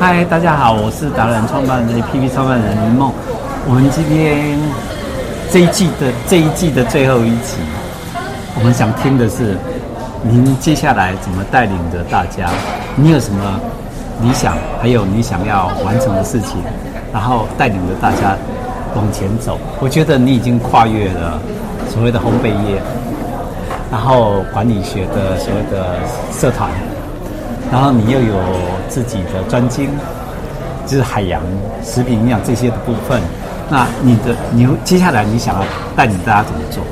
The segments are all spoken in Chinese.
嗨，大家好，我是达人创办人 APP 创办人林梦。我们今天这一季的这一季的最后一集，我们想听的是您接下来怎么带领着大家？你有什么理想？还有你想要完成的事情？然后带领着大家往前走。我觉得你已经跨越了所谓的烘焙业，然后管理学的所谓的社团。然后你又有自己的专精，就是海洋食品营养这些的部分。那你的你接下来你想要带领大家怎么做？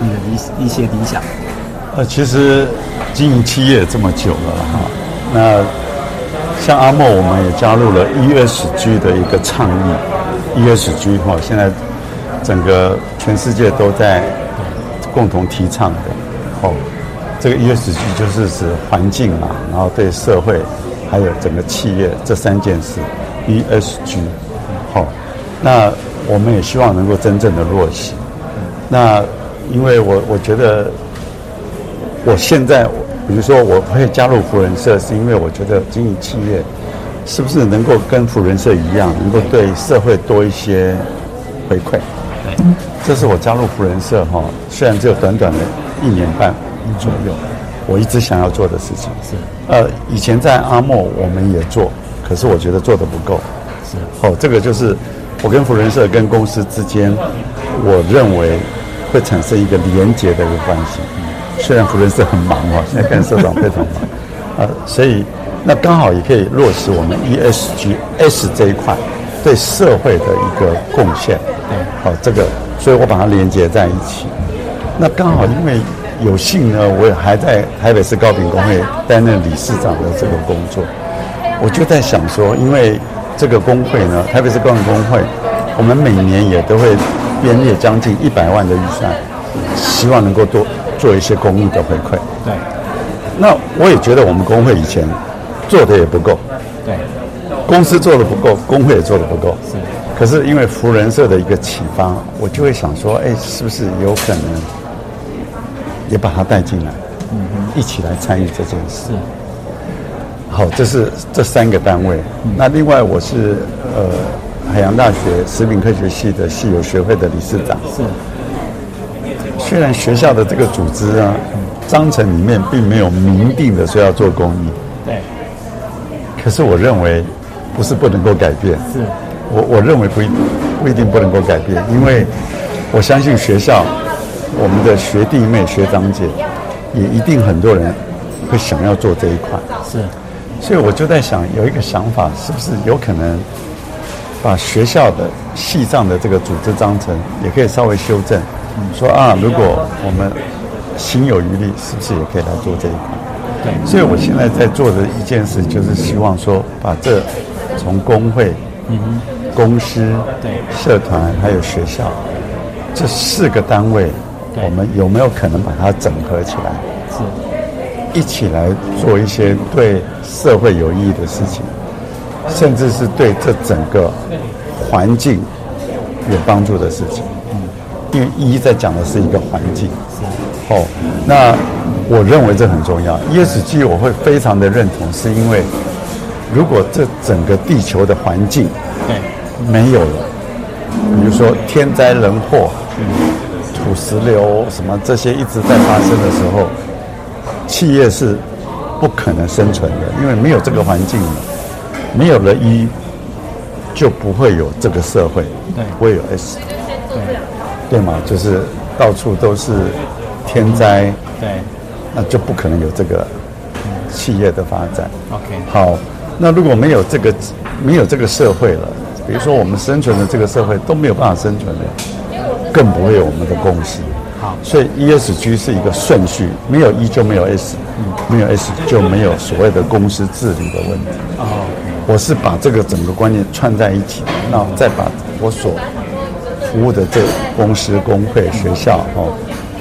你的一一些理想？呃，其实经营企业这么久了哈，那像阿莫，我们也加入了 ESG 的一个倡议，ESG 哈，现在整个全世界都在共同提倡的哦。这个 ESG 就是指环境嘛，然后对社会，还有整个企业这三件事，ESG，好，那我们也希望能够真正的落实。那因为我我觉得，我现在比如说我会加入福人社，是因为我觉得经营企业是不是能够跟福人社一样，能够对社会多一些回馈？对，这是我加入福人社哈，虽然只有短短的一年半。左右，我一直想要做的事情是，呃，以前在阿莫我们也做，可是我觉得做的不够，是，哦，这个就是我跟福人社跟公司之间，我认为会产生一个连结的一个关系。虽然福人社很忙哦，现在跟社长非常忙，呃，所以那刚好也可以落实我们 ESG S 这一块对社会的一个贡献。对，好，这个，所以我把它连接在一起。那刚好因为。有幸呢，我也还在台北市糕饼工会担任理事长的这个工作，我就在想说，因为这个工会呢，台北市糕饼工会，我们每年也都会编列将近一百万的预算，希望能够多做一些公益的回馈。对，那我也觉得我们工会以前做的也不够，对，公司做的不够，工会也做的不够。是，可是因为福人社的一个启发，我就会想说，哎，是不是有可能？也把他带进来，嗯，一起来参与这件事。好，这是这三个单位。嗯、那另外，我是呃海洋大学食品科学系的系友学会的理事长。是。虽然学校的这个组织啊，章程里面并没有明定的说要做公益。对。可是我认为，不是不能够改变。是。我我认为不一不一定不能够改变，因为我相信学校。我们的学弟妹、学长姐，也一定很多人会想要做这一块。是，所以我就在想，有一个想法，是不是有可能把学校的系上的这个组织章程也可以稍微修正？嗯，说啊，如果我们心有余力，是不是也可以来做这一块？对。所以我现在在做的一件事，就是希望说，把这从工会、公司、对，社团还有学校这四个单位。我们有没有可能把它整合起来？是，一起来做一些对社会有意义的事情，甚至是对这整个环境有帮助的事情。嗯，因为一在讲的是一个环境。是，哦，那我认为这很重要。ESG 我会非常的认同，是因为如果这整个地球的环境对没有了，比如说天灾人祸。嗯土石流什么这些一直在发生的时候，企业是不可能生存的，因为没有这个环境，没有了一，就不会有这个社会，对，不会有 S，对，对吗？就是到处都是天灾，对，那就不可能有这个企业的发展。OK，好，那如果没有这个没有这个社会了，比如说我们生存的这个社会都没有办法生存了。更不会有我们的公司。好，所以 ESG 是一个顺序，没有 E 就没有 S，没有 S 就没有所谓的公司治理的问题。哦，我是把这个整个观念串在一起，那再把我所服务的这公司、工会、学校、哦，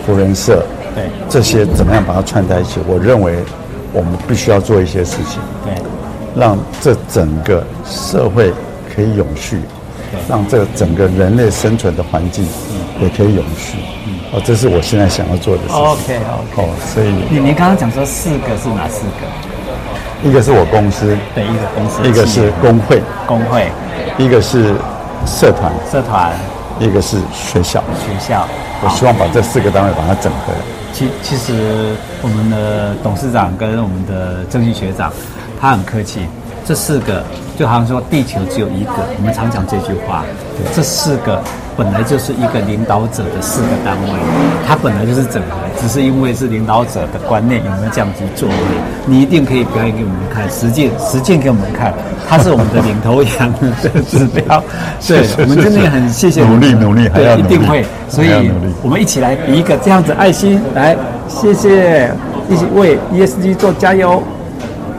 福人社，对，这些怎么样把它串在一起？我认为我们必须要做一些事情，对，让这整个社会可以永续。让这整个人类生存的环境也可以永续，哦，这是我现在想要做的事情。OK，好，所以你你刚刚讲说四个是哪四个？一个是我公司对一个公司，一个是工会，工会，一个是社团，社团，一个是学校，学校。我希望把这四个单位把它整合。其其实我们的董事长跟我们的正训学长，他很客气。这四个就好像说地球只有一个，我们常讲这句话。这四个本来就是一个领导者的四个单位，它本来就是整合，只是因为是领导者的观念有没有这样去做而已。你一定可以表演给我们看，实践实践给我们看，它是我们的领头羊的指标。对，我们真的很谢谢。努力努力，还要努力，一定会。所以我们一起来比一个这样子爱心，来，谢谢，一起为 ESG 做加油。